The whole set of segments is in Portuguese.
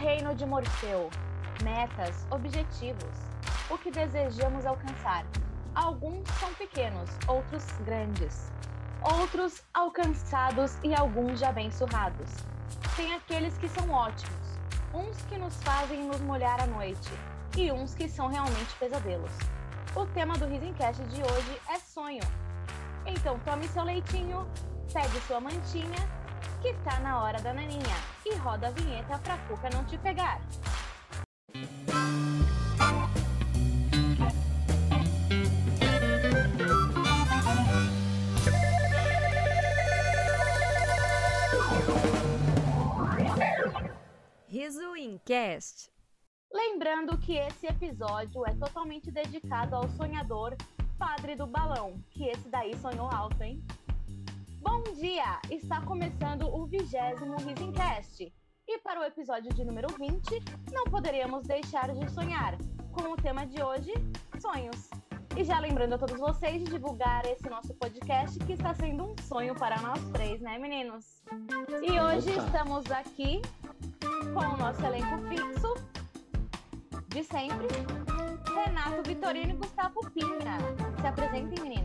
reino de Morfeu. Metas, objetivos, o que desejamos alcançar. Alguns são pequenos, outros grandes. Outros alcançados e alguns já bem surrados. Tem aqueles que são ótimos, uns que nos fazem nos molhar à noite e uns que são realmente pesadelos. O tema do Risencast de hoje é sonho. Então tome seu leitinho, pegue sua mantinha, que tá na hora da naninha, e roda a vinheta pra cuca não te pegar. Riso Incast. Lembrando que esse episódio é totalmente dedicado ao sonhador Padre do Balão, que esse daí sonhou alto, hein? Bom dia! Está começando o vigésimo Risencast. E para o episódio de número 20, não poderíamos deixar de sonhar, com o tema de hoje, sonhos. E já lembrando a todos vocês de divulgar esse nosso podcast, que está sendo um sonho para nós três, né, meninos? E hoje Opa. estamos aqui com o nosso elenco fixo de sempre, Renato Vitorino e Gustavo Pinha. Se apresentem, meninos.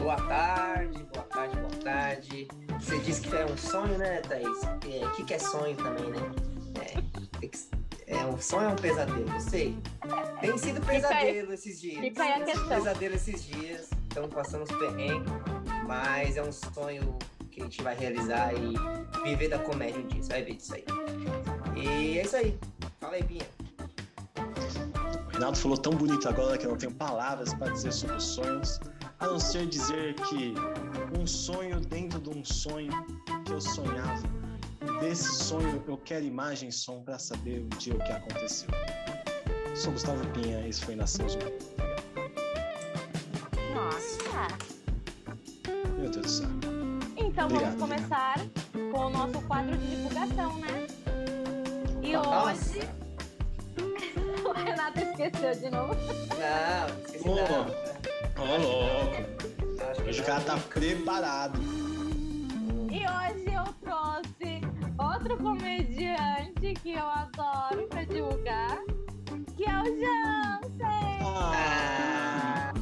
Boa tarde, boa tarde, boa tarde. Você disse que é um sonho, né, Thaís? É, O que, que é sonho também, né? É, é um sonho ou um pesadelo? Não sei. Tem sido pesadelo esses dias. fica aí a Tem sido questão. pesadelo esses dias. Estamos passando os perrengues, mas é um sonho que a gente vai realizar e viver da comédia um dia. Você vai ver disso aí. E é isso aí. Fala aí, Pinha. O Renato falou tão bonito agora que eu não tenho palavras para dizer sobre os sonhos, a não ser dizer que um sonho dentro de um sonho que eu sonhava. Desse sonho eu quero imagem e som para saber o dia o que aconteceu. Sou Gustavo Pinha, esse foi Nação Zumbi. Nossa! Meu Deus do céu. Então Obrigado, vamos começar com o nosso quadro de divulgação, né? E Nossa. hoje. o Renato esqueceu de novo. Não, esqueci Ô, não. Ô, louco. Hoje o cara tá preparado. E hoje eu trouxe outro comediante que eu adoro pra divulgar, que é o Jansen. Ah,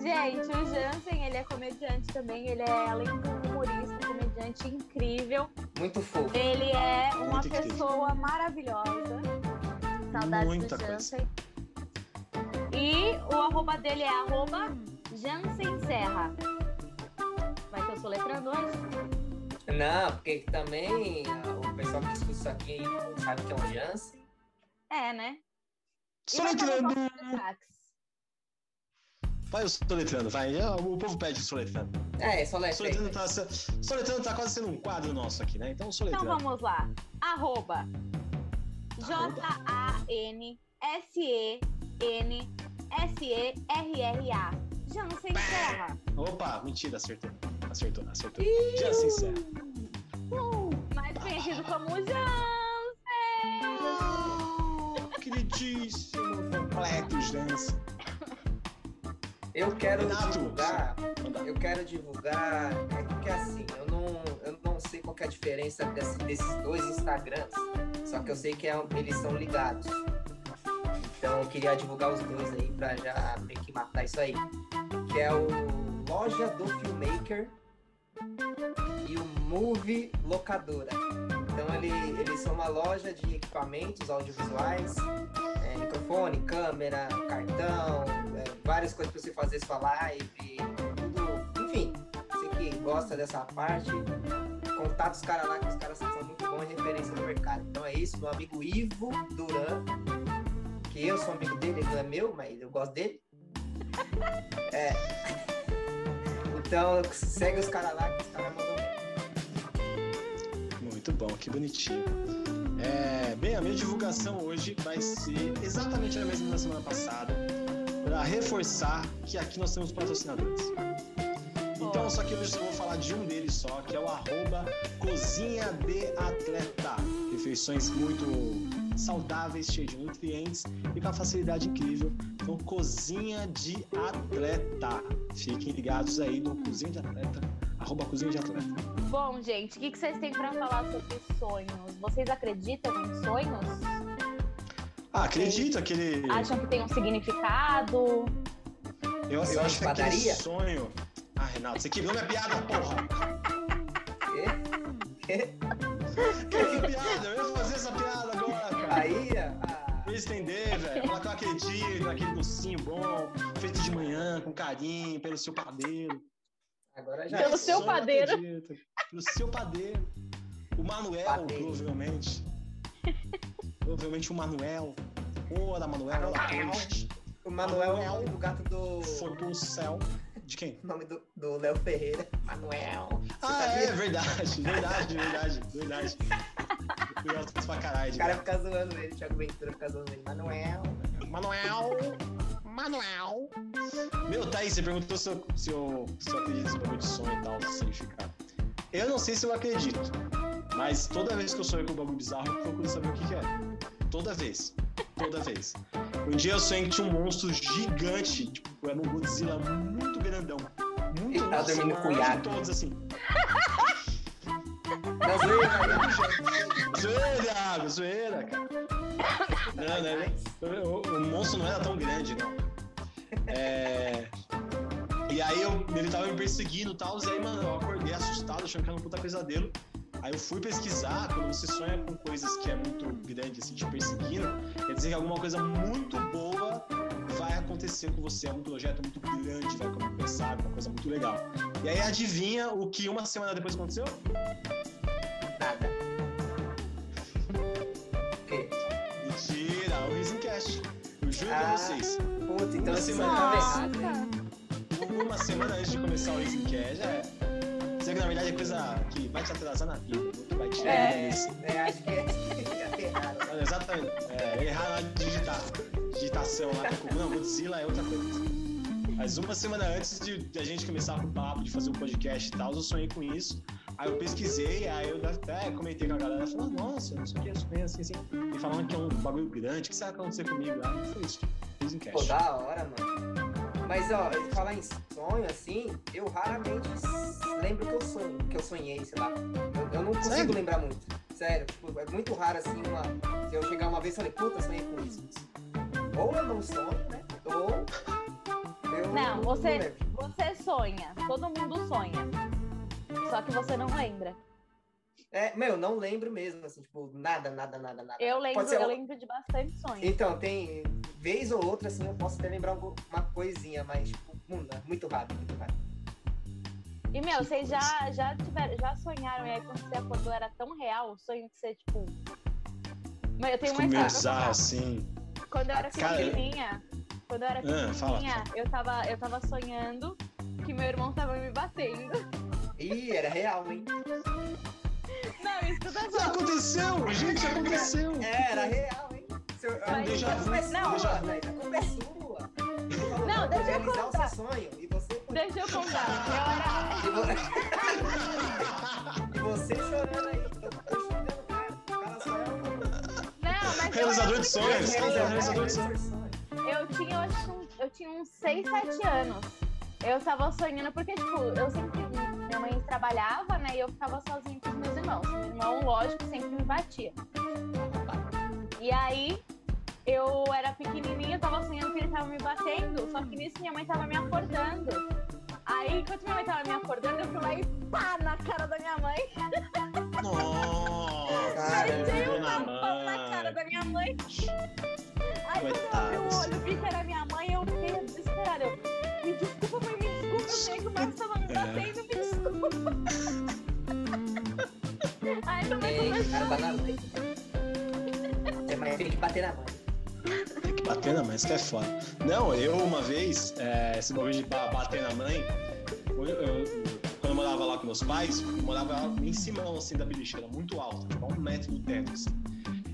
Gente, o Jansen, ele é comediante também, ele é, além de um humorista, um comediante incrível, Muito fofo. ele é uma Muito incrível. pessoa maravilhosa. Saudades Muita do coisa. E o arroba dele é arroba Jansen Serra. Vai ter o soletrando hoje? Não, porque também ah, o pessoal que escuta isso aqui não sabe que é um Jansen. É, né? Soletrando. vai o sax. Vai o soletrando, vai. Já O povo pede o soletrando. É, só letra. Soletrando tá, soletrando tá quase sendo um quadro nosso aqui, né? Então, Então soletrando. vamos lá. Arroba. Jansen Serra. Opa, mentira, acertou. Acertou, acertou. Já se encerra. Mais conhecido como Jansen. Queridíssimo, completo, Jansen. Eu quero Renato, divulgar. Eu quero divulgar. É porque assim, eu não, eu não sei qual que é a diferença desse- desses dois Instagrams. Só que eu sei que é- eles são ligados. Então eu queria divulgar os dois aí pra já meio que matar isso aí. Que é o Loja do Filmmaker e o Movie Locadora. Então ele, eles são uma loja de equipamentos audiovisuais, é, microfone, câmera, cartão, é, várias coisas para você fazer sua live, tudo, enfim, você que gosta dessa parte, contato os caras lá, que os caras são muito bons referência no mercado. Então é isso, meu amigo Ivo Duran, que eu sou amigo dele, ele não é meu, mas eu gosto dele. É. Então segue os caras lá, que os caras mandam. Muito bom, que bonitinho. É, bem, a minha divulgação hoje vai ser exatamente a mesma da semana passada, para reforçar que aqui nós temos patrocinadores. Então, só que hoje eu vou falar de um deles só, que é o arroba Cozinha de Atleta. Refeições muito saudáveis, cheias de nutrientes e com a facilidade incrível. Então, Cozinha de Atleta. Fiquem ligados aí no Cozinha de Atleta, Arroba cozinha de atleta. Bom, gente, o que, que vocês têm pra falar sobre sonhos? Vocês acreditam em sonhos? Ah, acredito, aquele. Acham que tem um significado? Eu, eu acho que aquele sonho. Ah, Renato, você quebrou minha piada, porra! Quê? Que piada? Eu ia fazer essa piada. Aí, ah, ia estender, velho. Falar que eu acredito naquele docinho bom, feito de manhã, com carinho, pelo seu padeiro. agora já. Pelo Mas seu padeiro. acredito. Pelo seu padeiro. O Manuel, Padeiro. provavelmente. provavelmente o Manuel. Ora, Manuel, ela Manuel. triste. O Manuel é o nome do gato do. Foi pro céu. De quem? O nome do, do Léo Ferreira. Manuel. Você Ah, sabia? é verdade, verdade, verdade, verdade. Alto pra caralho. O cara fica zoando ele, o Thiago Ventura fica zoando ele. Manuel. Manuel! Manuel! Meu, Thaís, você perguntou se eu, se eu, se eu acredito nesse bagulho de sonho e tal, se significado. Eu não sei se eu acredito, mas toda vez que eu sonho com um bagulho bizarro, eu procuro saber o que, que é. Toda vez. Toda vez. Um dia eu sonhei que tinha um monstro gigante, tipo, era um Godzilla muito grandão. Muito Ele tava nossa, dormindo maior com o todos, assim. Não, zoeira, Zoeira, zoeira, cara. Não, né? O, o monstro não era tão grande, não. É... E aí eu, ele tava me perseguindo e tal, e aí, mano, eu acordei assustado, achando que era um puta pesadelo. Aí eu fui pesquisar, quando você sonha com coisas que é muito grande, assim, te perseguindo, quer dizer que alguma coisa muito boa vai acontecer com você, algum projeto muito grande vai começar, alguma coisa muito legal. E aí adivinha o que uma semana depois aconteceu? Nada. O quê? Mentira, o Risencast. Eu juro pra Ah. vocês. Puta, então Uma semana errado. Uma semana antes de começar o Risencast, é. Que na verdade é coisa que vai te atrasar na vida, que vai te É, é, acho que é errado. Olha, Exatamente. É, errar na digitar. Digitação lá. com- Não, Godzilla é outra coisa. Mas uma semana antes de, de a gente começar com o papo, de fazer o podcast e tal, eu sonhei com isso. Aí eu pesquisei, aí eu até comentei com a galera, falando, nossa, não sei o que, eu sonhei assim, assim. E falando que é um bagulho grande, o que será que vai acontecer comigo? Aí foi isso. Risencast. Pô, da hora, mano. Mas, ó, falar em sonho, assim, eu raramente lembro que eu sonho, que eu sonhei, sei lá. Eu, eu não consigo Sério? lembrar muito. Sério, tipo, é muito raro, assim, uma... Se eu chegar uma vez e falei, puta, sonhei com isso. Ou eu não sonho, né? Ou eu Não, você- lembro. Você sonha, todo mundo sonha. Só que você não lembra. É, meu, não lembro mesmo, assim, tipo, nada, nada, nada, nada. Eu lembro, Pode ser eu lembro de bastante sonhos. Então, tem vez ou outra, assim, eu posso até lembrar uma coisinha, mas, tipo, hum, muito rápido, muito rápido. E, meu, vocês já, já, tiveram, já sonharam e aí quando você acordou era tão real o sonho que você, tipo. Meu, eu tenho uma contar. assim. Quando eu era Cara, pequenininha, quando eu era Ah, fala, pequenininha, eu, tava, eu tava sonhando que meu irmão tava me batendo. Ih, era real, hein? Não, escuta Já só. aconteceu, gente, aconteceu. É, era real, hein? Seu, Mas déjà a vu, culpa é não, vu. velho. A culpa é sua. Não, deixa eu realizar contar. o seu sonho. E você foi. Deixa eu contar. Eu era. E vo- você chorando aí. Eu é. Não, mas eu Realizador de sonhos, realizador de sonhos. Eu tinha, eu acho que eu tinha uns 6, 7 anos. Eu tava sonhando, porque, tipo, eu sempre. Minha mãe trabalhava, né? E eu ficava sozinha com os meus irmãos. Meu irmão, lógico, sempre me batia. E aí, eu era pequenininha, eu tava sonhando que ele tava me batendo. Só que nisso minha mãe tava me acordando. Aí, enquanto minha mãe tava me acordando, eu fui lá e pá na cara da minha mãe. Nossa, Meti dona uma na cara da minha mãe. Aí quando eu abri o olho, vi que era minha mãe, eu fiquei desesperada. Eu, mãe, me desculpa, eu sei que o Marcos tava me É. Ei, começou cara, tá na mãe. É, mas tem que bater na mãe. Tem que bater na mãe, isso que é foda. Não, eu uma vez, é, esse bagulho de ba- bater na mãe, eu- eu- quando eu morava lá com meus pais, eu morava em cima assim, da beliche, muito alta, tipo, um metro do teto. Assim.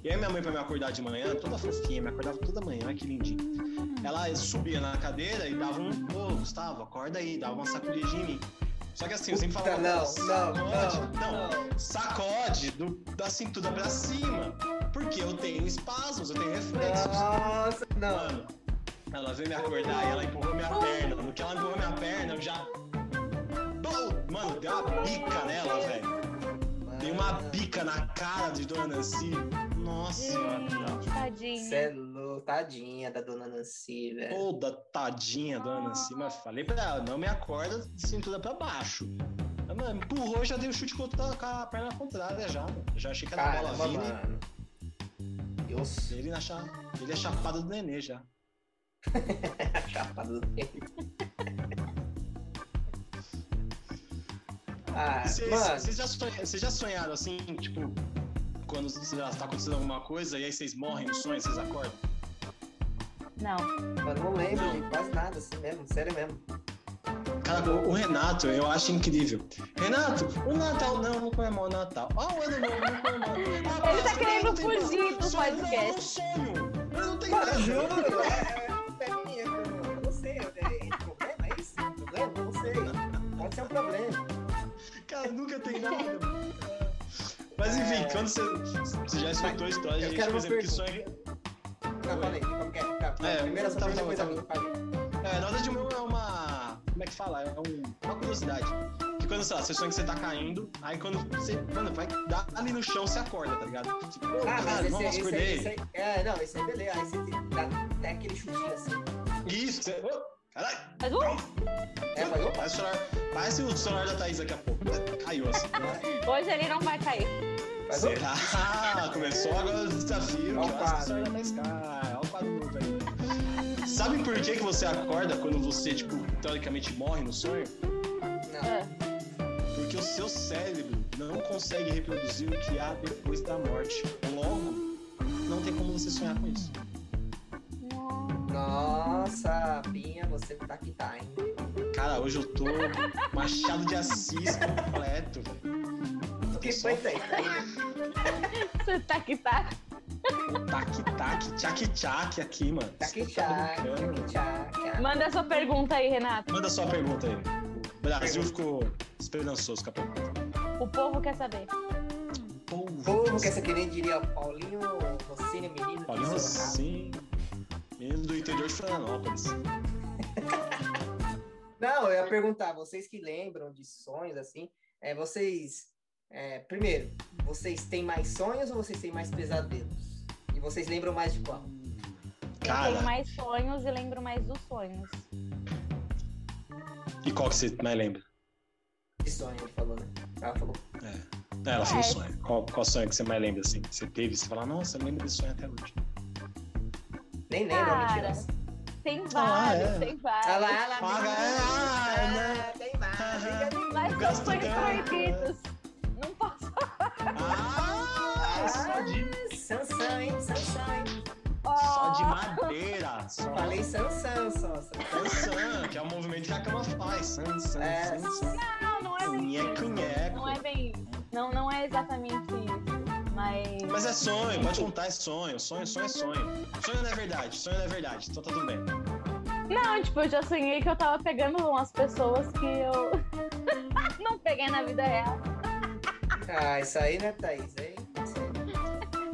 E aí minha mãe, pra me acordar de manhã, toda fofinha, me acordava toda manhã, olha que lindinho. Ela subia na cadeira e dava um, ô Gustavo, acorda aí, dava uma sacudidinha em mim. Só que assim, eu sempre falava, não, sacode, não, não. sacode do- da cintura pra cima, porque eu tenho espasmos, eu tenho reflexos. Nossa, não. Mano, ela veio me acordar e ela empurrou minha perna. No que ela empurrou minha perna, eu já. Mano, deu uma bica nela, velho. Deu uma bica na cara de Dona Nancy. Nossa senhora. Tadinha. Cê é louco, tadinha da dona Nancy, velho. Toda tadinha, Dona Nancy. Mas falei pra ela, não me acorda de cintura pra baixo. Ela me empurrou, já dei o chute com a com a perna contrária já. mano. Já achei que era bola Caramba, vindo. mano. Eu sou Ele, na cha... ele é chapado do nenê já. a chapa do tempo. Ah, Vocês mano, vocês já, sonha- vocês já sonharam assim, tipo, quando sei lá, tá acontecendo alguma coisa e aí vocês morrem no sonho, vocês acordam? Não. mano, não lembro Não. de quase nada, assim mesmo, sério mesmo. Cara, o, Renato, eu acho incrível. Renato, o Natal não, não comemora o Natal. Ah, o ano novo, não comemora. Ah, Ele tá querendo fugir do podcast. Eu não sonho. Eu não tenho nada. juro, é, é eu eu não sei, é esse problema, é isso? Problema? Eu não sei. Pode ser um problema. Cara, nunca tem nada. Mas enfim, É. quando você, você já escutou a história de Eu gente, por uma exemplo, que sonha. Não, falei, como que é? Tá, É, primeiro a sua tá, pergunta, tá, depois tá. a minha. É, na verdade, o meu é uma. Como é que fala? É um- uma curiosidade. Que quando, sei lá, você sonha que você tá caindo, aí quando você, mano, vai dar ali no chão, você acorda, tá ligado? Tipo, pô, Ah, mas caralho, esse, nossa, esse, esse, é, não, esse aí beleza, aí você tem- dá até aquele chutinho assim. Isso, você. Caralho! Mas, uh, É, mas opa, Parece o, celular da Thaís daqui a pouco. Caiu assim. hoje ele não vai cair. Mas? Ah, começou agora o desafio. Ó o quadro. Olha o quadro novo aí. Sabe por que, que você acorda quando você, tipo, teoricamente morre no sonho? Não. Ah, Porque o seu cérebro não consegue reproduzir o que há depois da morte. Logo, não tem como você sonhar com isso. Nossa, Pinha, você tá que tá, hein? Cara, hoje eu tô Machado de Assis completo, velho. O que foi isso aí? Tá aí? Você tá que tá. Tac-tac, tchac-tchac aqui, mano. Tá que Você tá. Manda a sua pergunta aí, Renato. Manda sua pergunta aí. O Brasil ficou esperançoso com a pergunta. O povo quer saber. Povo que essa que nem diria Paulinho Rossini, menino Paulinho. Rossim, menino do interior de Florianópolis. Não, eu ia perguntar, vocês que lembram de sonhos assim, é, vocês. É, primeiro, vocês têm mais sonhos ou vocês têm mais pesadelos? E vocês lembram mais de qual? Eu Cara. tenho mais sonhos e lembro mais dos sonhos. E qual que você mais lembra? De sonho, ele falou, né? Ela falou. É, ela falou É. sonho. Qual, qual sonho que você mais lembra, assim? Você teve, você fala, nossa, eu lembro desse sonho até hoje. Nem lembra, Cara, mentirosa. Tem Ah, vários, é. tem vários. Ah lá, ela Ah, é, ah, né? tem de Mas são sonhos tanto. Posso. Ah, só de, Sansão, hein? Sansão, hein? só de Oh, madeira. Só Falei Sansão, só. Sansan, que é o movimento que a cama faz. Sansan, É. Sansan. Não, não é bem isso. Não é bem. Não, não é exatamente isso. Mas. Mas é sonho, pode contar, é sonho. Sonho, sonho é sonho. Sonho não é verdade, sonho não é verdade. Então tá tudo bem. Não, tipo, eu já sonhei que eu tava pegando umas pessoas que eu não peguei na vida real. Ah, isso aí, né, Thaís? Aí,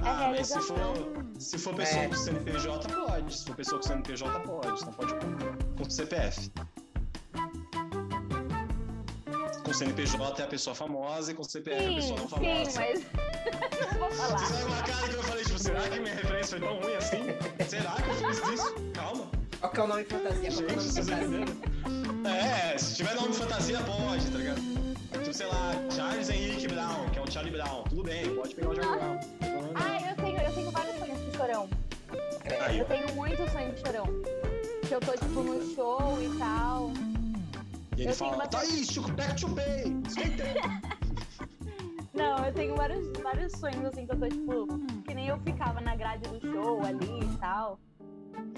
Ah, mas se realização. for, se for pessoa É. com CNPJ, pode. Se for pessoa com CNPJ, pode. Não pode com, com CPF. Com CNPJ é a pessoa famosa e com CPF é a Sim, pessoa não sim, famosa. mas. não vou Você falar. sabe uma cara que eu falei, tipo, será que minha referência foi tão ruim assim? Será que eu fiz isso? Calma. qual que é o nome fantasia? É Gente, vocês fantasia? entenderam? É, se tiver nome de fantasia, pode, tá ligado? Sei lá, Charles Henrique Brown, que é o Charlie Brown. Tudo bem, pode pegar o Charlie Brown. Ah, eu tenho, eu tenho vários sonhos com chorão. Aí, Eu ó. tenho muito sonho de chorão. Que eu tô, tipo, no show e tal. E ele eu fala, tenho uma- Thaís, Chico, back to pay. Não, eu tenho vários, vários sonhos, assim, que eu tô, tipo, que nem eu ficava na grade do show ali e tal.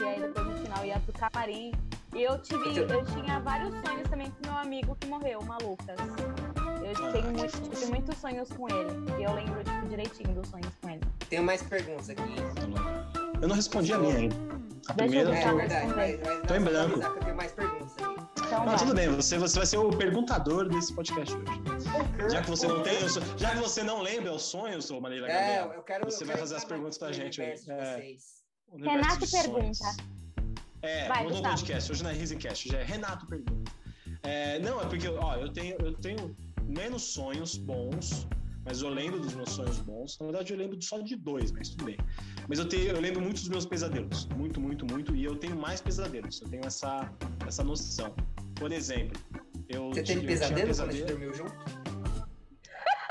E aí depois no final ia pro camarim. E eu tive, eu tinha vários sonhos também com meu amigo que morreu, o Malucas. Eu tenho muito, muitos sonhos com ele. E eu lembro, tipo, direitinho dos sonhos com ele. Tenho mais perguntas aqui. Eu não respondi a minha ainda. A Deixa primeira eu É eu tô... verdade, mas, mas tô em branco. que eu tenho mais perguntas aqui. Então Não, tudo bem, você, você vai ser o perguntador desse podcast hoje. Já que você não tem, já que você não lembra os sonhos, ô Marília É, Gabriela, eu quero. Você eu vai quero fazer as perguntas pra gente de É. Renato pergunta. É, Vai, mudou o podcast, hoje não é Risencast, já é Renato pergunta. É, não, é porque, ó, eu tenho, eu tenho menos sonhos bons, mas eu lembro dos meus sonhos bons. Na verdade, eu lembro só de dois, mas tudo bem. Mas eu, tenho, eu lembro muito dos meus pesadelos. Muito, muito, muito. E eu tenho mais pesadelos. Eu tenho essa, essa noção. Por exemplo, eu. Você teve pesadelo tinha quando a gente dormiu junto?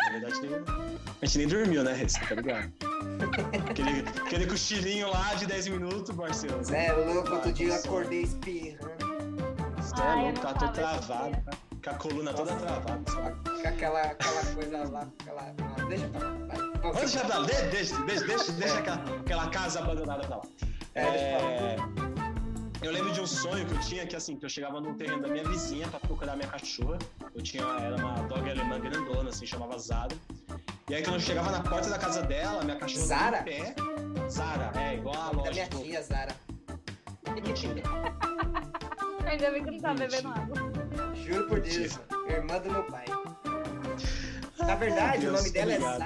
Na verdade, a gente nem dormiu, né? Você tá ligado? aquele, aquele cochilinho lá de 10 minutos. Zé, é louco, outro dia eu acordei espirrando. Você é eu louco, não tá todo travado, tá? Com a coluna toda travada. Com aquela, aquela coisa lá, aquela. Deixa pra lá. vai. Pode deixar pra lá, deixa, deixa, deixa, deixa, deixa aquela, aquela casa abandonada pra lá. É, É, eu lembro de um sonho que eu tinha que assim, que eu chegava no terreno da minha vizinha pra procurar minha cachorra. Eu tinha, era uma dog alemã grandona, assim, chamava Zara. E aí quando eu chegava na porta da casa dela, minha cachorra Zara? pé. Zara, é, igual a Da loja. minha tipo, tia, Zara. Ainda bem que não tá bebendo água. Juro por Deus. Irmã do meu pai. Na verdade, Deus, o nome dela é obrigado.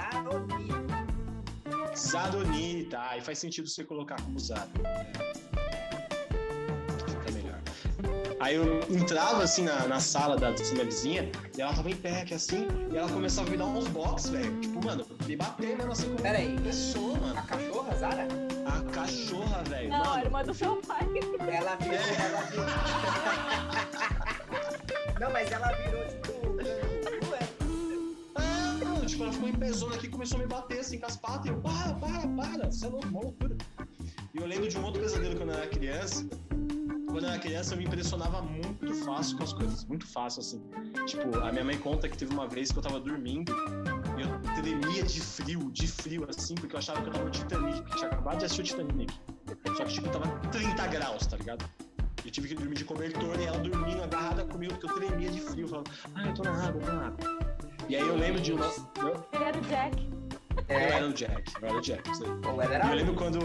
Zaroni. Zadoni, tá? Aí faz sentido você colocar como Zara. É. Fica melhor. Aí eu entrava assim na, na sala da, da minha vizinha e ela tava em pé aqui assim, e ela começava a me dar uns box, velho. Tipo, mano, me bater mesmo assim como Pera aí. pessoa, A mano. cachorra, Zara? Cachorra, velho. Não, mano. irmã do seu pai. Ela virou, É. ela virou. Não, mas ela virou, tipo. Ué. Ah, mano, tipo, ela ficou em pezona aqui e começou a me bater assim com as patas. E eu, para, para, para, você é louco, uma loucura. E eu lembro de um outro pesadelo quando eu era criança. Quando eu era criança, eu me impressionava muito fácil com as coisas, muito fácil, assim. Tipo, a minha mãe conta que teve uma vez que eu tava dormindo tremia de frio, de frio, assim, porque eu achava que eu tava no Titanic, que tinha acabado de assistir o Titanic. Só que, tipo, tava 30 graus, tá ligado? Eu tive que dormir de cobertor e ela dormindo agarrada comigo, porque eu tremia de frio, falando, ah, eu tô na água, eu tô na água. E aí eu lembro de uma. Eu, Ele era o Jack. eu É, era o Jack, eu era o Jack. isso aí. ou era. eu lembro quando.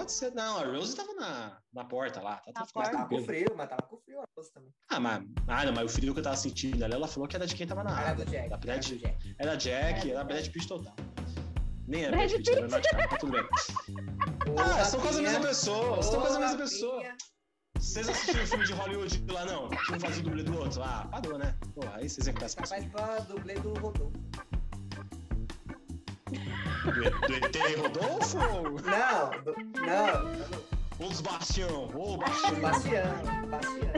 Pode ser, não, a Rose tava na, na porta lá. Tá, Na tá, Mas porta. tava com frio, mas tava com frio a moça também. Ah, mas, ah, não, mas o frio que eu tava sentindo ali, ela falou que era de quem tava na Era água. do Jack. Da Era Brad, do Jack. era Jack, É, era Brad Pitt total. Nem era Brad Brad Pitt, era tudo bem. Ah, são quase a mesma pessoa, são quase a mesma pessoa. Vocês assistiram o filme de Hollywood lá, não? Que um fazia o dublê do outro? Ah, parou, né? Porra, aí vocês iam com essa Capaz pra dublê do Rodolfo. Do, do ET Rodolfo? Não, do, não. Dos Bastião? Ô, Bastião. Bastião. Bastião.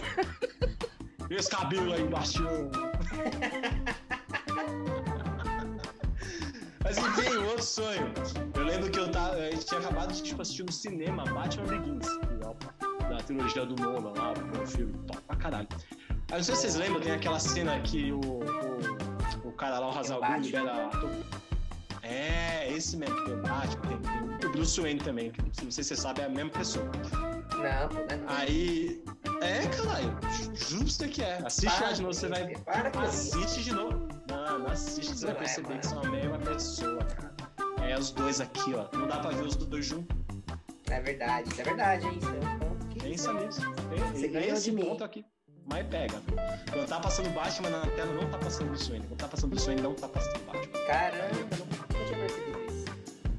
E esse cabelo aí, Bastião? Mas enfim, outro sonho. Eu lembro que eu tava, a gente tinha acabado de tipo, assistir no cinema Batman Begins, da trilogia do Nolan lá, o filme, top pra caralho. Aí não sei se vocês lembram, tem aquela cena que o, o, o cara lá, o Hazal Batman. libera. É, esse mesmo, que tem o Batman, tem, o Bruce Wayne também, que não sei se você sabe, é a mesma pessoa. Não, não é não. Aí. É, caralho. Você que é. Assiste Para de novo, você vai. Para com isso. Assiste de novo. Mano, assiste, você vai Não é, perceber que são a mesma pessoa, cara. É os dois aqui, ó. Não dá pra ver os dois juntos. É verdade, é verdade, hein? Isso é um ponto que. Pensa nisso. Ganhou esse de mim. ponto aqui. Mas pega. Quando tá passando Batman na tela, não tá passando Bruce Wayne. Quando tá passando Bruce Wayne, não tá passando Batman. Caramba,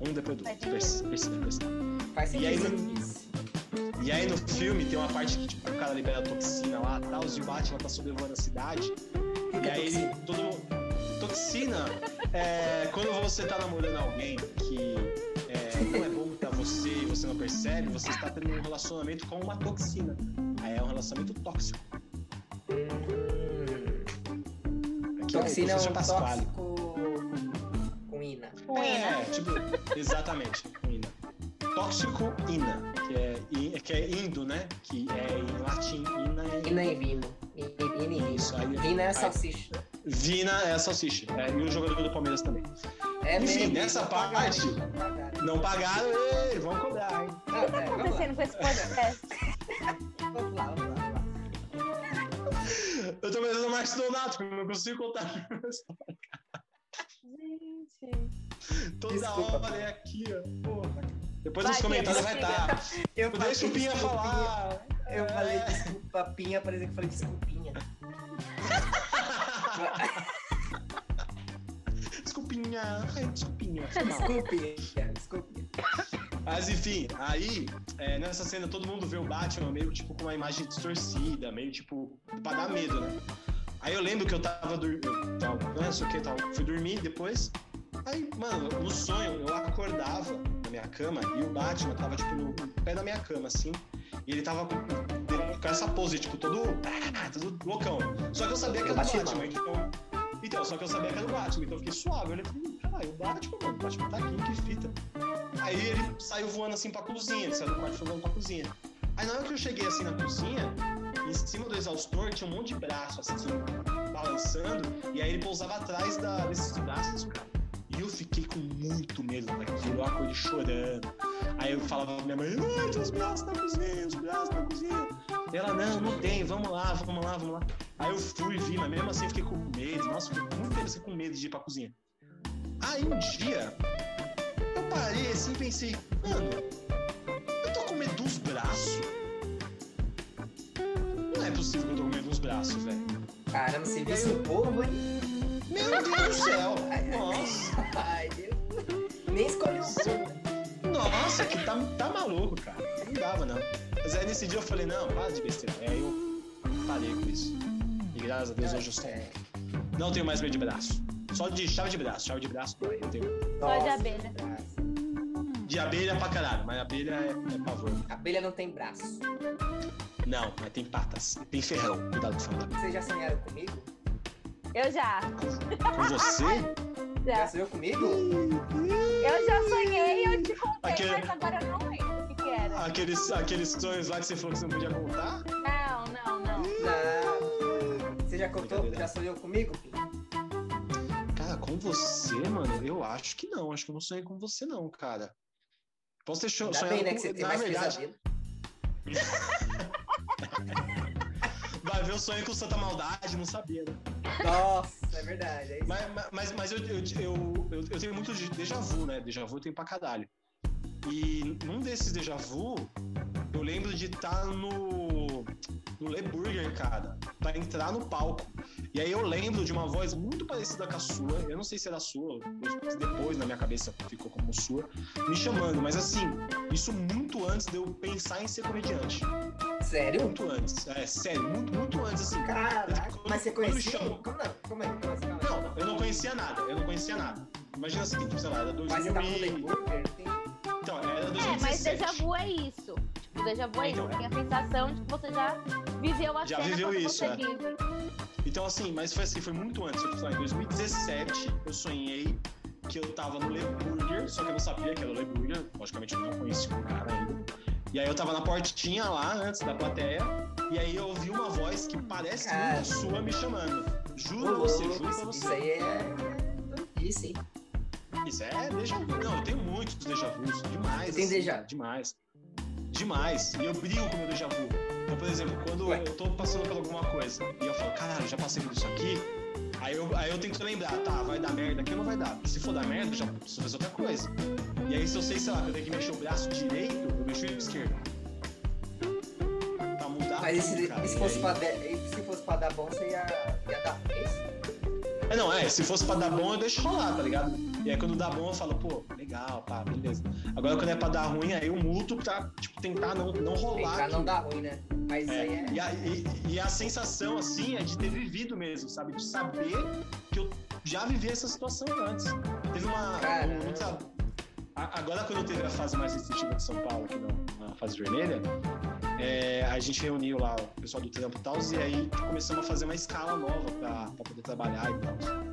Um depois do outro. Percebe, percebe, percebe. Faz E aí, no-. E aí no filme tem uma parte que tipo, o cara libera toxina lá tal, e o Batman tá sobrevoando a cidade. E que é aí toxina? ele, todo mundo- Toxina é quando você tá namorando alguém que é, não é bom pra você e você não percebe, você está tendo um relacionamento com uma toxina. Aí é um relacionamento tóxico. Hum, é o toxina é professor um tóxico ina. É, tipo, exatamente, ina. Tóxico ina, que é, que é indo, né? Que é em latim, ina é Ina e vino. Ina e vino. Isso, aí- Vina é salsicha. Vina é a salsicha. É, e o jogador do Palmeiras também. É Enfim, mesmo, nessa não pagaram, parte- não pagaram. Não pagaram, ei, vão cobrar, hein? O que tá é, vamos lá, acontecendo com esse podcast? vamos lá, vamos lá, vamos lá. Eu tô pensando Marcos Donato, porque eu não consigo contar. Toda Desculpa. hora é aqui, ó. Porra. Depois Vai, nos comentários vai estar. Eu Deixa o falei Pinha desculpinha. falar. Eu É. falei desculpa, Pinha, parecia que eu falei desculpinha. Desculpinha. Ai, desculpinha. Desculpinha, desculpinha. Mas enfim, aí, é, nessa cena, todo mundo vê o Batman meio tipo com uma imagem distorcida, meio tipo, pra dar medo, né? Aí eu lembro que eu tava dormindo, não sei o que, tal, fui dormir depois. Aí, mano, no sonho eu acordava na minha cama e o Batman tava, tipo, no, pé da minha cama, assim. E ele tava com, essa pose, tipo, todo, todo loucão. Só que eu sabia que era o Batman. Batman, então. Então, só que eu sabia que era o Batman, então eu fiquei suave. Eu olhei e falei, caralho, o Batman, mano, o Batman tá aqui, que fita. Aí ele saiu voando assim pra cozinha, ele saiu do quarto voando pra cozinha. Aí na hora que eu cheguei assim na cozinha, em cima do exaustor tinha um monte de braço, assim, balançando, e aí ele pousava atrás da, desses braços, cara. Eu fiquei com muito medo daquilo, eu acordei chorando. Aí eu falava pra minha mãe, ai, tem os braços na cozinha, os braços na cozinha. E ela, não, não tem, vamos lá, vamos lá, vamos lá. Aí eu fui, vi, mas mesmo assim eu fiquei com medo. Nossa, fiquei muito medo, assim, com medo de ir pra cozinha. Aí um dia, eu parei assim e pensei, mano, eu tô com medo dos braços? Não é possível que eu tô com medo dos braços, velho. Caramba, você viu esse povo, hein? Meu Deus do céu! Nossa! Ai, Deus. Nem escolheu o. Nossa, que tá, tá maluco, cara. Não dava, não. Mas aí nesse dia eu falei, não, para de besteira. Aí eu parei com isso. E graças a Deus hoje eu sou. É. Não tenho mais medo de braço. Só de chave de braço. Chave de braço dói. Eu tenho. Só de abelha. De abelha pra caralho, mas abelha é, é pavor. Abelha não tem braço. Não, mas tem patas. Tem ferrão. Cuidado com falar. Vocês já sonharam comigo? Eu já. Com você? Já Já. sonhou comigo? Eu já sonhei, eu te contei, Aquele- mas agora eu não lembro o que, que era. Aqueles, aqueles sonhos lá que você falou que você não podia contar? Não, não, não. Não. Você já contou? Já sonhou comigo? Cara, com você, mano, eu acho que não. Acho que eu não sonhei com você, não, cara. Posso ter sonhado bem, né? com... Que você tem Na mais verdade, vai ver o sonho com Santa Maldade, não sabia, né? Nossa, é verdade. É. Mas, mas, mas eu, eu, eu, eu, tenho muito déjà vu, né? Déjà vu eu tenho pra caralho. E num desses déjà vu, eu lembro de estar no, no Le Burger, cara, pra entrar no palco. E aí eu lembro de uma voz muito parecida com a sua, eu não sei se era a sua, depois na minha cabeça ficou como sua, me chamando. Mas assim, isso muito antes de eu pensar em ser comediante. Sério? Muito antes. É, sério, muito, muito antes, assim. Caraca. Quando- Mas você conhecia? Como? Como é? Como assim? Aí. Não, eu não conhecia nada, eu não conhecia nada. Imagina assim, tipo, sei lá, era 2000 Mas você tava no e... Lemburger? Tem... Então, era É, 2017. mas déjà vu é isso. Tipo, déjà vu é. Então, é. Tem a sensação de que você já viveu a Já cena viveu quando isso, você é. vive. Então, assim, mas foi assim, foi muito antes. Lá, em 2017, eu sonhei que eu tava no Le Burger, só que eu não sabia que era o Le Burger. Logicamente, eu não conhecia o cara ainda. E aí eu tava na portinha lá, antes da plateia, e aí eu ouvi uma voz que parece Cara. muito sua me chamando. Juro a Ô, você, juro pra você. Isso aí é. Isso, hein? Isso é déjà vu. Não, eu tenho muitos déjà vus, demais. Você tem assim, déjà? Demais. Demais. E eu brigo com o meu déjà vu. Então, por exemplo, quando Ué. eu tô passando por alguma coisa e eu falo, caralho, já passei por isso aqui, aí eu, aí eu tento lembrar, tá, vai dar merda aqui ou não vai dar? Se for dar merda, eu já preciso fazer outra coisa. E aí, se eu sei, sei lá, que eu tenho que mexer o braço direito, eu mexo o esquerdo. Pra mudar Mas tudo, se, se fosse pra, se fosse pra dar bom, você ia, ia dar isso? É, não, é, se fosse pra dar bom, eu deixo rolar, tá ligado? E aí quando dá bom, eu falo, pô, legal, pá, beleza. Agora quando é pra dar ruim, aí eu muto pra, tipo, tentar não, não rolar. Pra não dar ruim, né? Mas É, aí é. e, a, e- e a sensação, assim, é de ter vivido mesmo, sabe? De saber que eu já vivi essa situação antes. Teve uma. Caramba. um- muita- agora, quando teve a fase mais restritiva de São Paulo, aqui na, na fase vermelha, é, a gente reuniu lá o pessoal do trampo e tal, e aí começamos a fazer uma escala nova pra poder trabalhar e tal.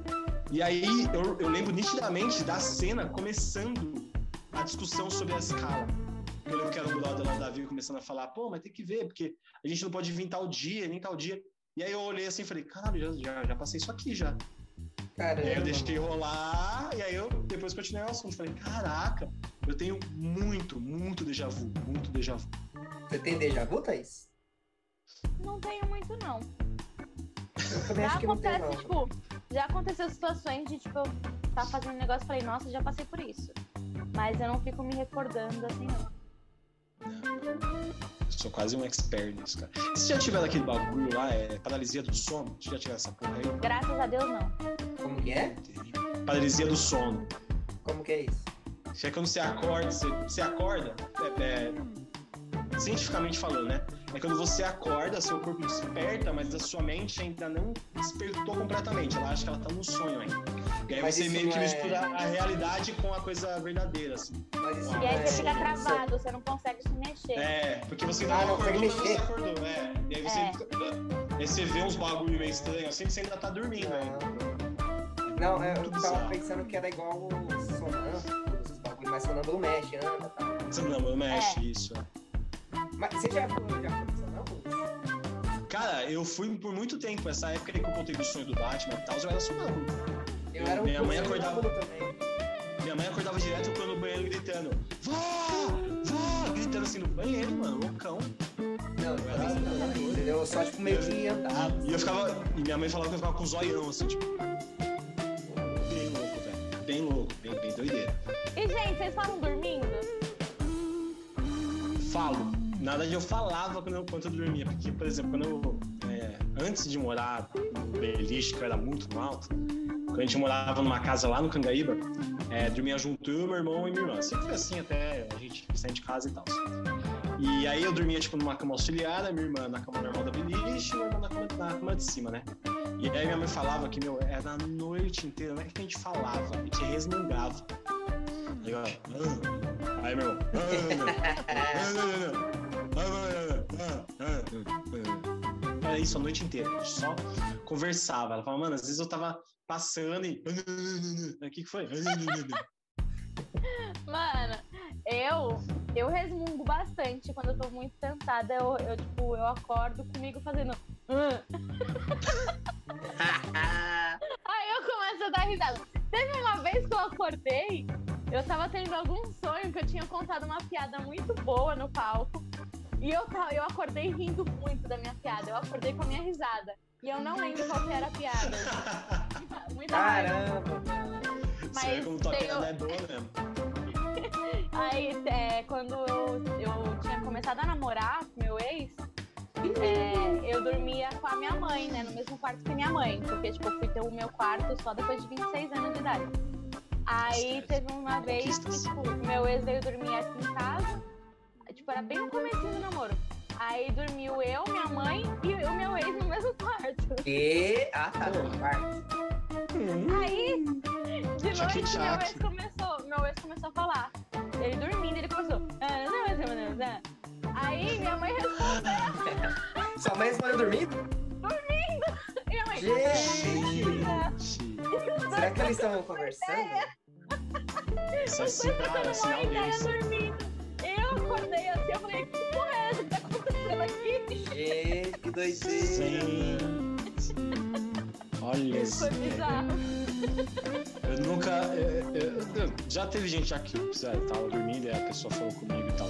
E aí eu, eu lembro nitidamente da cena começando a discussão sobre a escala. Eu lembro que era o brother lá, o Davi, começando a falar, pô, mas tem que ver, porque a gente não pode vir tal dia, nem tal dia. E aí eu olhei assim e falei, caralho, já, já, já passei isso aqui já. E aí eu Caramba. deixei rolar, e aí eu depois continuei o assunto. Falei, caraca, eu tenho muito, muito déjà vu, muito déjà vu. Você tem déjà vu, Thaís? Não tenho muito, não. Eu também Já acho que não tem, acontece, tipo, já aconteceu situações de, tipo, eu tá fazendo um negócio e falei, nossa, já passei por isso. Mas eu não fico me recordando assim, não. Eu sou quase um expert nisso, cara. E você já tiver aquele bagulho lá, é paralisia do sono? Você já tiver essa porra aí? Graças a Deus, não. Como que é? Paralisia do sono. Como que é isso? Que é quando você acorda, você, você acorda, é, é, cientificamente falando, né? É quando você acorda, seu corpo desperta, mas a sua mente ainda não despertou completamente. Ela acha que ela tá no sonho ainda. E aí Mas você meio que é- mistura a realidade com a coisa verdadeira, assim. Mas isso E aí é- você fica travado, você não consegue se mexer. É, porque você Ah, não acordou, consegue mas você mexer. acordou. É. E aí você, É. fica- aí você vê uns bagulho meio estranho assim, você ainda tá dormindo ainda. Não, não é, Muito eu tava bizarro. pensando que era igual o sonâmbulo, esses bagulho, mas sonâmbulo mexe, anda, tá? Não mexe É. isso. Mas você já foi, sonâmbulo? Cara, eu fui por muito tempo, essa época aí que eu contei do sonho do Batman e tal, eu era sonâmbulo. Eu era um Minha mãe acordava- também. Minha mãe acordava direto quando no banheiro gritando, vó, vó, gritando assim no banheiro, mano, loucão. Não, eu era entendeu? Eu só, tipo, meio que andava. Ah, e eu ficava, e minha mãe falava que eu ficava com o zoião, assim, tipo, bem louco, velho, bem louco, bem, bem doideira. E, gente, vocês falam dormindo? Falo. Na verdade, eu falava quando eu, quando eu dormia. Porque, por exemplo, quando eu. é, antes de morar no Beliche, que eu era muito alto, quando a gente morava numa casa lá no Cangaíba, é, dormia junto eu, meu irmão e minha irmã. Sempre foi assim até a gente sair de casa e tal. E aí eu dormia, tipo, numa cama auxiliar, a minha irmã na cama normal da beliche e meu irmão na cama, na cama de cima, né? E aí minha mãe falava que, meu, era a noite inteira, não é que a gente falava, a gente resmungava. Aí, ah. meu irmão, era isso a noite inteira, a gente só conversava. Ela falava, mano, às vezes eu tava passando e. O que, que foi? Mano, eu, eu resmungo bastante quando eu tô muito cansada. Eu, eu tipo, eu acordo comigo fazendo. Aí eu começo a dar risada. Teve uma vez que eu acordei, eu tava tendo algum sonho que eu tinha contado uma piada muito boa no palco. E eu, eu acordei rindo muito da minha piada. Eu acordei com a minha risada. E eu não lembro qual que era a piada. Muita raiva. Caramba! Você vê como tua piada é boa mesmo. Aí, é, quando eu, eu tinha começado a namorar com meu ex, é, eu dormia com a minha mãe, né? No mesmo quarto que minha mãe. Porque, tipo, eu fui ter o meu quarto só depois de 26 anos de idade. Aí teve uma vez que, tipo, meu ex veio dormir aqui em casa. Tipo, era bem no comecinho do namoro. Aí dormiu eu, minha mãe e o meu ex no mesmo quarto. E... Ah, tá. Porra. Quarto. Aí, de Tchac, noite, meu ex começou, meu ex começou a falar. Ele dormindo, ele começou. "Ah, não, não, não, não." Aí minha mãe respondeu. Sua mãe respondeu dormindo? E minha mãe. Gente! "Ah, Gente, Será que eles estavam conversando? Isso é uma ideia dormindo. Eu acordei assim, eu falei, que porra é essa que tá acontecendo aqui? Gente, que doideira! Gente. Olha isso. Foi bizarro. Eu nunca. eu- eu- eu- já teve gente já que eu tava dormindo e a pessoa falou comigo e tal.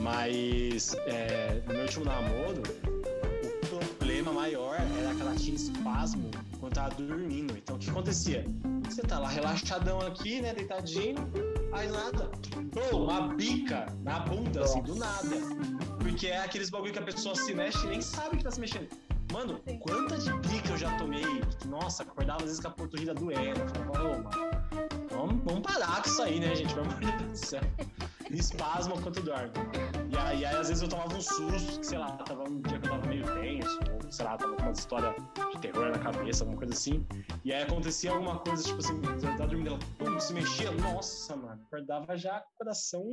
Mas é, no meu último namoro, o problema maior era que ela tinha espasmo quando tava dormindo. Então o que acontecia? Você tá lá relaxadão aqui, né? Deitadinho, aí nada. Uma bica na bunda, assim, do nada. Porque é aqueles bagulho que a pessoa se mexe e nem sabe que tá se mexendo. Mano, Sim. quanta de bica eu já tomei. Nossa, acordava às vezes com a panturrilha doendo. Eu Falava, ô, mano, vamos, vamos parar com isso aí, né, gente? Pelo amor de Deus do céu. Espasma quando dorme. E aí, às vezes eu tomava um susto, que sei lá, tava um dia que eu tava sei lá, tava com uma história de terror na cabeça, alguma coisa assim. E aí acontecia alguma coisa, tipo assim, eu tava dormindo, ela pum, se mexia, nossa, mano, acordava já com o coração,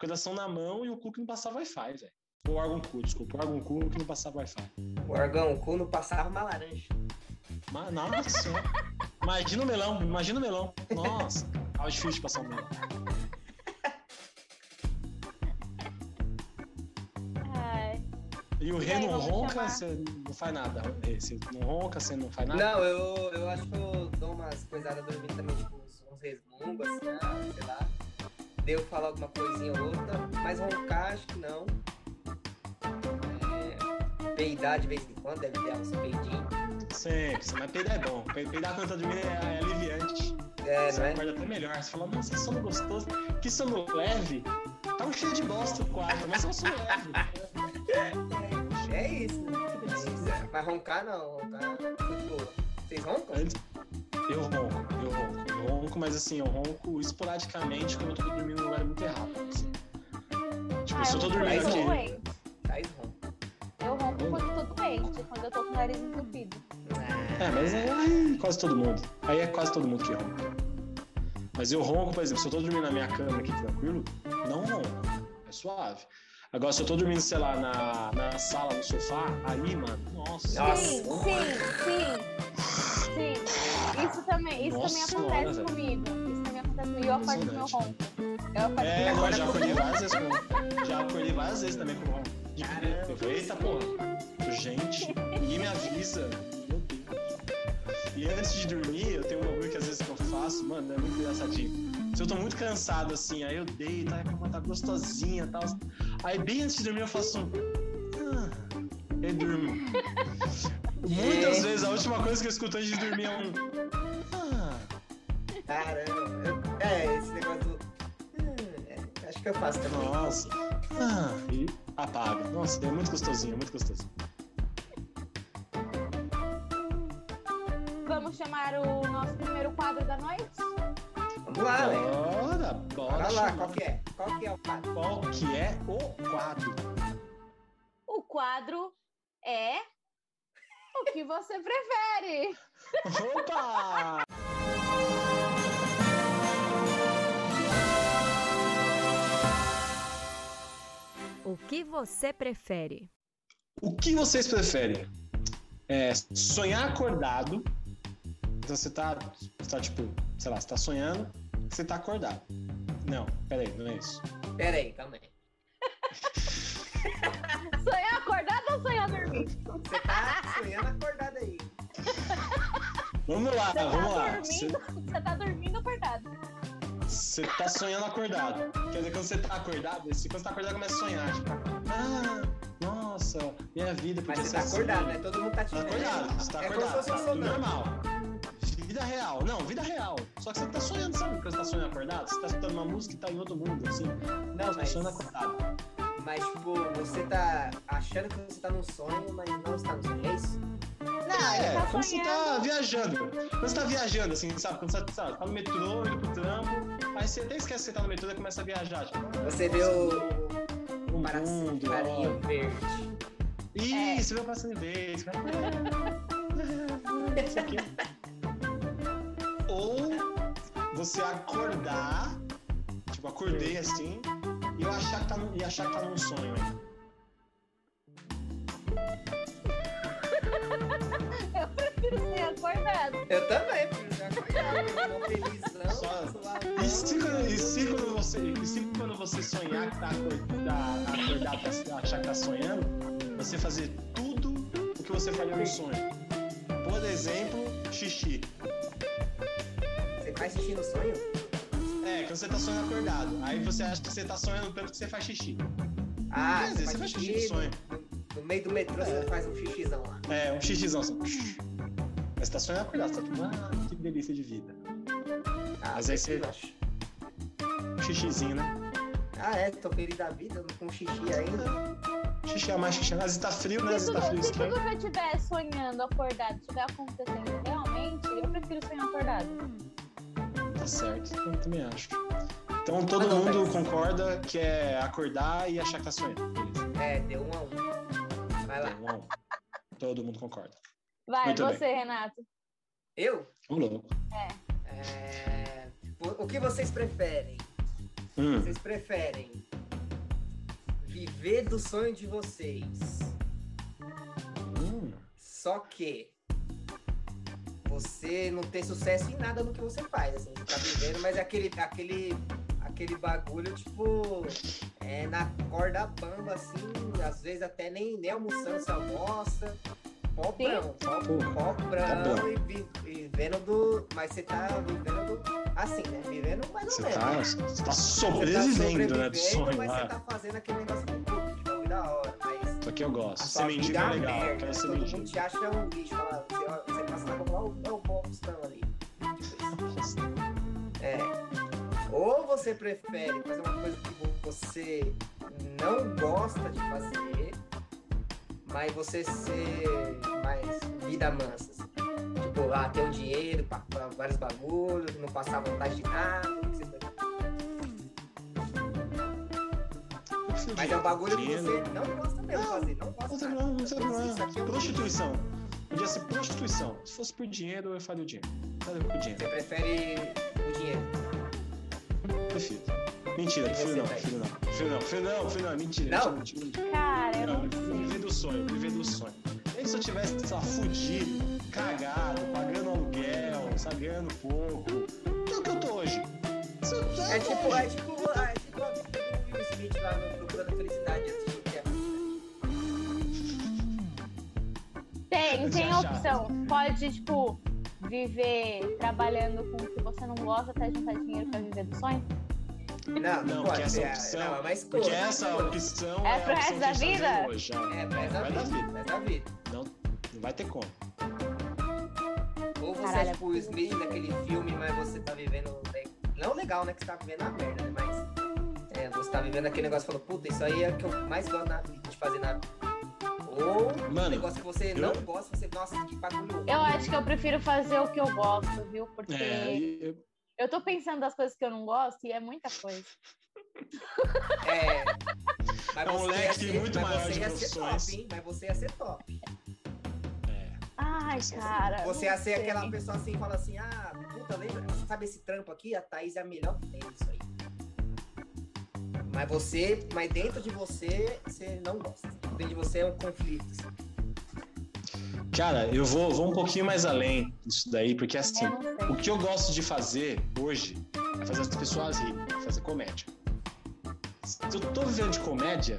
coração na mão e o cu que não passava Wi-Fi, velho. O órgão cu, desculpa, o órgão cu que não passava Wi-Fi. O órgão, cu não passava uma laranja. Mas, nossa. Imagina o melão, imagina o melão. Nossa, tava difícil de passar o melão. E o Rê não ronca, você não faz nada. Você não ronca, você não faz nada. Não, eu, eu acho que eu dou umas coisadas dormindo também, tipo uns, resmungos, assim, ah, sei lá. Devo falar alguma coisinha ou outra, mas roncar acho que não. É, peidar de vez em quando, deve ter uns peidinhos. Sempre, mas peidar é bom. Pe- Peidar quando tá dormindo é, é aliviante. É, você não é? acorda até melhor. Você fala, nossa, que sono gostoso. Que sono leve. Tá um cheio de bosta o quarto, mas é um sono leve. Mas roncar não, roncar de boa. Vocês roncam? Antes, Eu ronco, eu ronco. Eu ronco, mas assim, eu ronco esporadicamente quando eu tô dormindo num lugar muito errado. assim. Tipo, Ah, se eu tô dormindo aqui. doente. Eu ronco quando eu tô doente, quando eu tô com o nariz entupido. É, mas é quase todo mundo. Aí é quase todo mundo que ronca. Mas eu ronco, por exemplo, se eu tô dormindo na minha cama aqui tranquilo, não ronco. É suave. Agora, se eu tô dormindo, sei lá, na, na sala, no sofá, aí, mano, nossa. Nossa. Sim, sim, sim. Sim. Isso também, isso Nossa também acontece senhora, comigo. Isso também acontece comigo. Eu acordo com meu ronco. Eu acordo É, com meu já ronco. acordei várias vezes com Já acordei várias vezes também com ronco. De Caramba. Eu falei, eita porra. Gente, ninguém me avisa. Meu Deus. E antes de dormir, eu tenho um bagulho que às vezes que eu faço, mano, é muito engraçadinho. Se eu tô muito cansado assim, aí eu deito, aí a cama tá gostosinha e tal. Aí bem antes de dormir eu faço um. Ah, e durmo. Muitas É. vezes a última coisa que eu escuto antes de dormir é um. Ah, Caramba. Eu- É, esse negócio do. É, acho que eu faço também. nossa. Ah, e apaga. Nossa, é muito gostosinho, é muito gostosinho. Vamos chamar o nosso primeiro quadro da noite? Vamos lá, né? Bora, bora. Bora lá, qual que é? Qual que é o quadro? Qual que é o quadro? O quadro é o que você prefere. Opa! O que você prefere? O que vocês preferem? É sonhar acordado. Então você tá, você tá tipo, sei lá, você tá sonhando, você tá acordado. Não, peraí, não é isso. Pera aí, calma aí. Sonhar acordado ou sonhar dormindo? Você tá sonhando acordado aí. Vamos lá, tá vamos lá. dormindo? Você, Você tá dormindo acordado. você tá sonhando acordado. Quer dizer, quando você tá acordado, quando você tá acordado, começa a sonhar. Tipo, ah, nossa, minha vida Mas você ser tá assim. acordado, né? Todo mundo tá te Tá acordado, você tá é acordado. como se fosse um tá normal. Vida real. Não, vida real. Só que você tá sonhando, sabe? Quando você tá sonhando acordado, você tá escutando uma música e tá em outro mundo, assim. Não, Você tá mas, sonhando acordado. mas, tipo, você tá achando que você tá num sonho, mas não está no sonho, é isso? Não, É, tá quando você tá sonhando. viajando. Quando você tá viajando, assim, sabe? Quando você tá, tá no metrô, indo pro trampo, aí você até esquece que você tá no metrô e começa a viajar. Tipo, Você vê o, um o paraci- mundo, passarinho ó. verde. É. Ih, você viu passando em vez. Isso aqui. Ou você acordar, tipo, acordei assim, e eu achar que tá, num- e achar que tá num sonho ainda. Eu prefiro sonhar acordado. Eu também, filho, já acordado, tô felizão, Só-. E se, quando- e se quando você, e se quando você sonhar que tá acordado, achar que tá sonhando, você fazer tudo o que você faria no sonho. Por exemplo, xixi. Faz xixi no sonho? É, quando você tá sonhando acordado. Aí você acha que você tá sonhando tanto que você faz xixi. Ah, Quer dizer, você faz xixi xixi no sonho. no, meio do metrô, É. você faz um xixizão lá. É, um xixizão assim. Mas você tá sonhando acordado, você tá tipo, ah, que delícia de vida. Ah, Mas aí você-. Um xixizinho, né? Ah, é, tô feliz da vida, com xixi ainda. Xixi a mais xixi. Às vezes tá frio, né? Às Se vezes tá frio se tudo que eu estiver sonhando acordado estiver acontecendo realmente, eu prefiro sonhar acordado. Tá certo, eu também acho. Então todo mundo concorda que é acordar e achar que tá sonhando. Beleza. É, deu um a um. Vai lá. Então, vamos. Todo mundo concorda. Vai, Muito você, Renato. Eu? Ô, louco. É... o- O que vocês preferem? Hum, Vocês preferem viver do sonho de vocês, hum. só que você não ter sucesso em nada no que você faz, assim, você tá vivendo, mas é aquele, aquele, aquele bagulho, tipo, é na corda bamba, assim, às vezes até nem, nem almoçando você almoça, pobrão, pobrão. e vi- vivendo do, mas você tá vivendo do, assim, né, vivendo mais ou Você menos. tá, você tá Você tá sobrevivendo, né? Do sonho Mas você tá fazendo aquele negócio com tipo, da hora. Isso aqui eu gosto. a vida é é legal. Merda. quero ser Todo mundo te acha um lixo. Fala, você, você passa na rua, o- é o Boston ali. É. Ou você prefere fazer uma coisa que você não gosta de fazer, mas você ser mais vida mansa. assim. Tipo, lá ter um dinheiro pra, pra vários bagulhos, não passar vontade de nada. o que você prefere? Prefiro Mas é um bagulho que dinheiro. você não gosta mesmo Não, fazer, não gosta problema, não é Prostituição. Podia ser prostituição. Se fosse por dinheiro, eu faria o dinheiro. Faria o dinheiro. Você prefere o dinheiro. Prefiro. Mentira, prefiro não, prefiro não. Prefiro não, prefiro não, prefiro não. Mentira, Não? mentira, mentira. Cara, eu Não, viver do sonho, viver do sonho. Nem se eu tivesse, sei lá, fudido, cagado, pagando aluguel, sabe, ganhando pouco. Que é o que eu tô hoje. Isso eu tô É tipo, é tipo, é tipo do Smith lá no Procurando Felicidade antes de ter. Tem, tem já. opção. Pode, tipo, viver trabalhando com o que você não gosta até juntar dinheiro pra viver do sonho. Não, Não, não, porque pode. essa é, opção- não, é uma escolha. Porque essa opção É é, pro a resto da a tá vida? hoje. É, pra essa Vai dar vida. Não, não vai ter como. Ou você Caralho, é tipo o Smith daquele filme, mas você tá vivendo. Não legal, né? Que você tá vivendo a merda, né? Mas é, tá vivendo aquele negócio falando, puta, isso aí é o que eu mais gosto na de fazer na vida. Ou um Mano, negócio que você eu- não gosta, você, nossa, que bagulho. Eu acho que eu prefiro fazer o que eu gosto, viu? Porque É, e- eu- eu tô pensando das coisas que eu não gosto e é muita coisa. É. Mas É um você leque ia ser, muito mas maior você de ia ser top, hein? Mas você ia ser top. é. Ai, cara. Você ia ser sei. aquela pessoa assim, fala assim, ah, puta, lembra? Sabe esse trampo aqui? A Thaís é a melhor que tem isso aí. Mas você, mas dentro de você, você não gosta. Dentro de você é um conflito. assim. Cara, eu vou, vou um pouquinho mais além disso daí, porque assim, sei. o que eu gosto de fazer hoje é fazer as pessoas rirem, é fazer comédia. Se eu tô vivendo de comédia,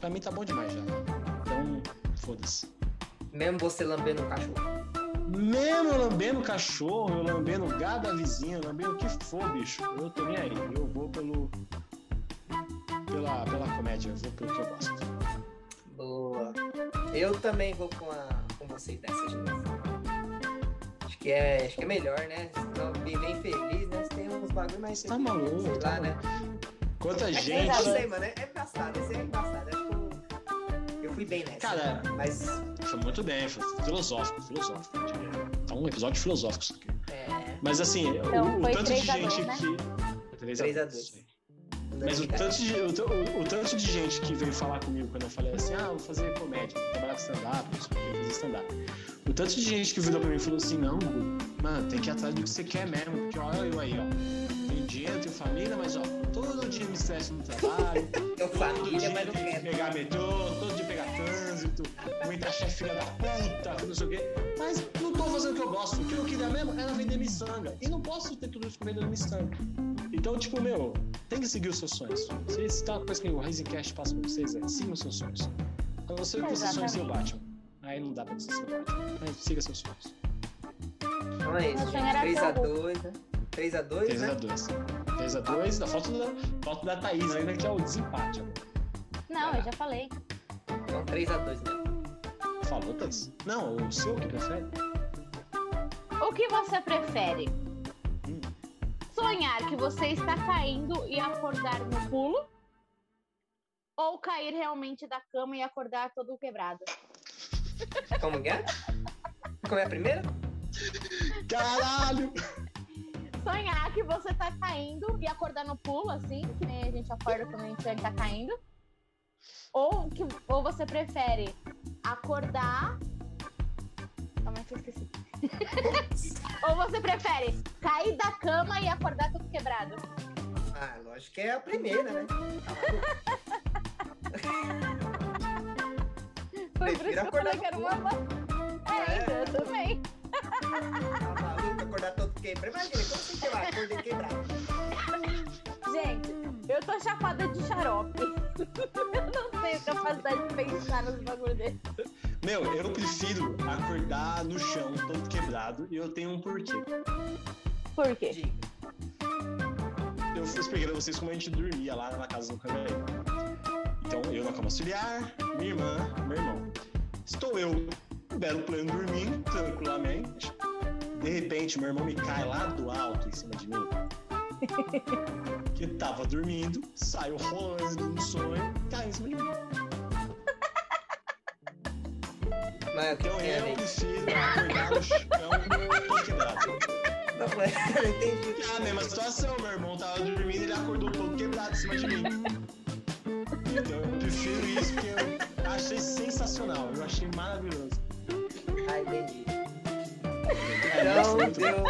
pra mim tá bom demais já. Então, foda-se. Mesmo você lambendo o cachorro. Mesmo lambendo cachorro, eu lambendo gado da vizinha, lambendo o que for, bicho, eu tô nem aí. Eu vou pelo. Pela, pela comédia, eu vou pelo que eu gosto. Boa. Eu também vou com, a, com vocês dessa de novo. Acho que é, acho que é melhor, né? Senão viver infeliz, né? Você tem uns bagulho mais. Tá maluco, Sei tá lá, né? Quanta É gente. eu sei, mano. É, é engraçado. Esse é engraçado. Acho que eu, eu fui bem nessa. Cara, Mas. Foi muito bem, foi filosófico, filosófico. Tá um episódio filosófico isso aqui. É. Mas assim, Então, o, o tanto de 3 a 2, gente né? que. 3 a 3 a 2. 2. isso aí. Mas o tanto, de, o, o- o tanto de gente que veio falar comigo quando eu falei assim, ah, vou fazer comédia, vou trabalhar com stand-up, que, fazer stand-up. O tanto de gente que virou pra mim e falou assim, não, mano, tem que ir atrás do que você quer mesmo, porque olha eu aí, ó. Tenho dinheiro, tenho família, mas ó, todo dia me estresso no trabalho, todo família, mas não quero. pegar metrô, todo dia pegar trânsito, muita chefe filha da puta, não sei o quê. Mas não tô fazendo o que eu gosto. O que eu queria mesmo era vender miçanga. E não posso ter tudo isso com vendendo miçanga. Então, tipo, meu, tem que seguir os seus sonhos. Se se tá uma coisa que o Razencast passa pra vocês, é sigam os seus sonhos. A não ser que você sonhe ser o Batman. Aí não dá pra você ser o Batman. Mas siga seus sonhos. Então é isso, gente. ser o 3x2, né? 3x2, 3 a né? 2 3 a 2 da falta da, falta da Thaís ainda, que é o desempate agora. Não, eu já falei. Então 3x2 mesmo. Falou, Thaís? Não, o seu que prefere? O que você prefere? Sonhar que você está caindo e acordar no pulo? Ou cair realmente da cama e acordar todo quebrado? Como que é? Como é a primeira? Caralho! Sonhar que você tá caindo e acordar no pulo, assim, que nem a gente acorda quando a gente tá caindo. Ou, que, ou você prefere acordar. Calma que eu esqueci. ou você prefere cair da cama e acordar todo quebrado? Ah, lógico que é a primeira, né? Foi por isso que eu acordar falei que era uma. É, então eu também. Tá maluco, acordar todo quebrado. Imagina, como você que eu acordei quebrado? Gente, eu tô chapada de xarope. eu não tenho capacidade de pensar nos bagulho dele. Meu, eu prefiro acordar no chão todo quebrado e eu tenho um porquê. Por quê? Eu expliquei pra vocês como a gente dormia lá na casa do Cangareiro. Então, eu na cama auxiliar, minha irmã, meu irmão. Estou eu, belo plano dormindo, tranquilamente. De repente, meu irmão me cai lá do alto em cima de mim. que tava dormindo, saiu rolando no sonho, caiu em cima de mim. Mas o que eu ver? prefiro acordar no chão todo quebrado. Não, mas eu não entendi. É a mesma situação, meu irmão tava dormindo e ele acordou todo quebrado em cima de mim. Então eu prefiro isso porque eu achei sensacional, eu achei maravilhoso. Ah, entendi. É, é Então deu bom.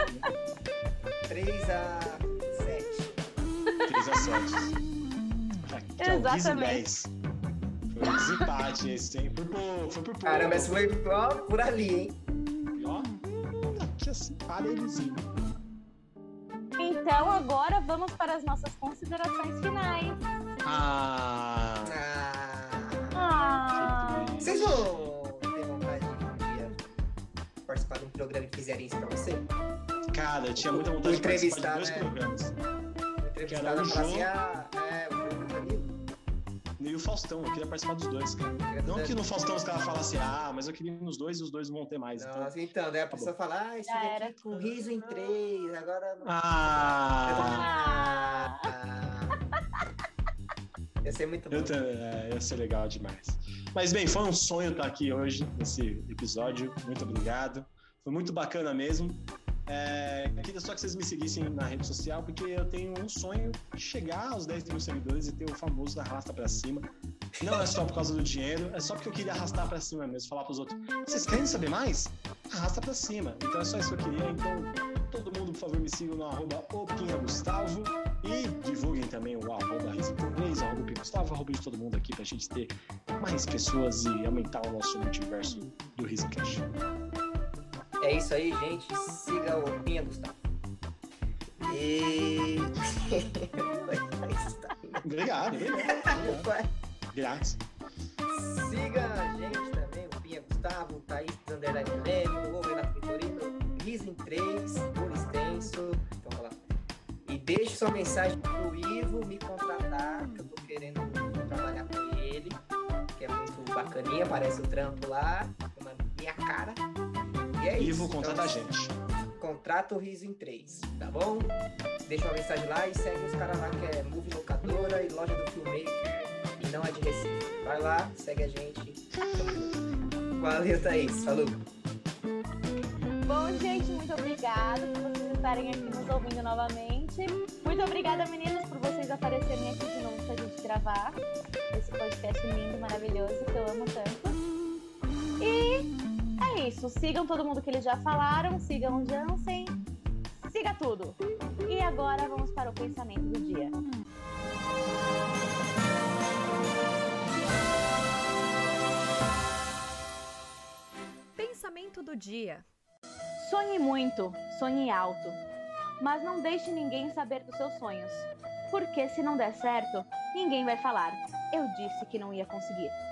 3 a 7. 3 a 7. Aqui é Exatamente. 10. Foi um desempate esse, hein? Foi por, foi por pouco. Caramba, esse foi ó, por ali, hein? Ó, aqui assim, parelhozinho. Então agora vamos para as nossas considerações finais. Ah, Ah. Ah, que Vocês vão ter vontade de um dia participar de um programa e fizerem isso pra você? Cara, eu tinha muita vontade O de participar entrevistar, de dois né? programas. Entrevistado Era o o Faustão, eu queria participar dos dois, cara. Não que no Faustão os caras falassem, ah, mas eu queria ir nos dois e os dois vão ter mais. Então... Nossa, então, daí a Tá pessoa fala, ah, Já era. com riso em três, agora... não- Ah! Ah. Ia ser muito bom. Eu, te- é, ia ser legal demais. Mas bem, foi um sonho estar aqui hoje, nesse episódio. Muito obrigado. Foi muito bacana mesmo. É, queria só que vocês me seguissem na rede social, porque eu tenho um sonho de chegar aos 10 mil seguidores e ter o famoso arrasta pra cima. Não é só por causa do dinheiro, é só porque eu queria arrastar pra cima mesmo, falar pros outros. Vocês querem saber mais? Arrasta pra cima. Então é só isso que eu queria. Então, todo mundo, por favor, me sigam no arroba opinhagustavo e divulguem também o arroba Recife3, arroba Opingustavo, arroba de todo mundo aqui pra gente ter mais pessoas e aumentar o nosso multiverso do RisoCast. É isso aí, gente. Siga o Pinha Gustavo. E. Obrigado, obrigado. Grátis. Siga a gente também, o Pinha Gustavo, Thaís Underline Leme, o Renato Vitorino, Riso em 3, por extenso. Então lá. E deixe sua mensagem pro Ivo me contratar, que eu tô querendo trabalhar com ele, que é muito bacaninha, parece o trampo lá, minha cara. E é isso. Ivo, contrata a Então, gente. Contrata o Riso em 3, tá bom? Deixa uma mensagem lá e segue os caras lá que é Movie Locadora e Loja do Filmmaker e não é de Recife. Vai lá, segue a gente. Valeu, Thaís. Falou. Bom, gente, muito obrigada por vocês estarem aqui nos ouvindo novamente. Muito obrigada, meninas, por vocês aparecerem aqui de novo pra gente gravar esse podcast lindo, maravilhoso, que eu amo tanto. Isso. Sigam todo mundo que eles já falaram, sigam o Jansen, siga tudo. E agora vamos para o pensamento do dia. Pensamento do dia. Sonhe muito, sonhe alto, mas não deixe ninguém saber dos seus sonhos, porque se não der certo, ninguém vai falar. Eu disse que não ia conseguir.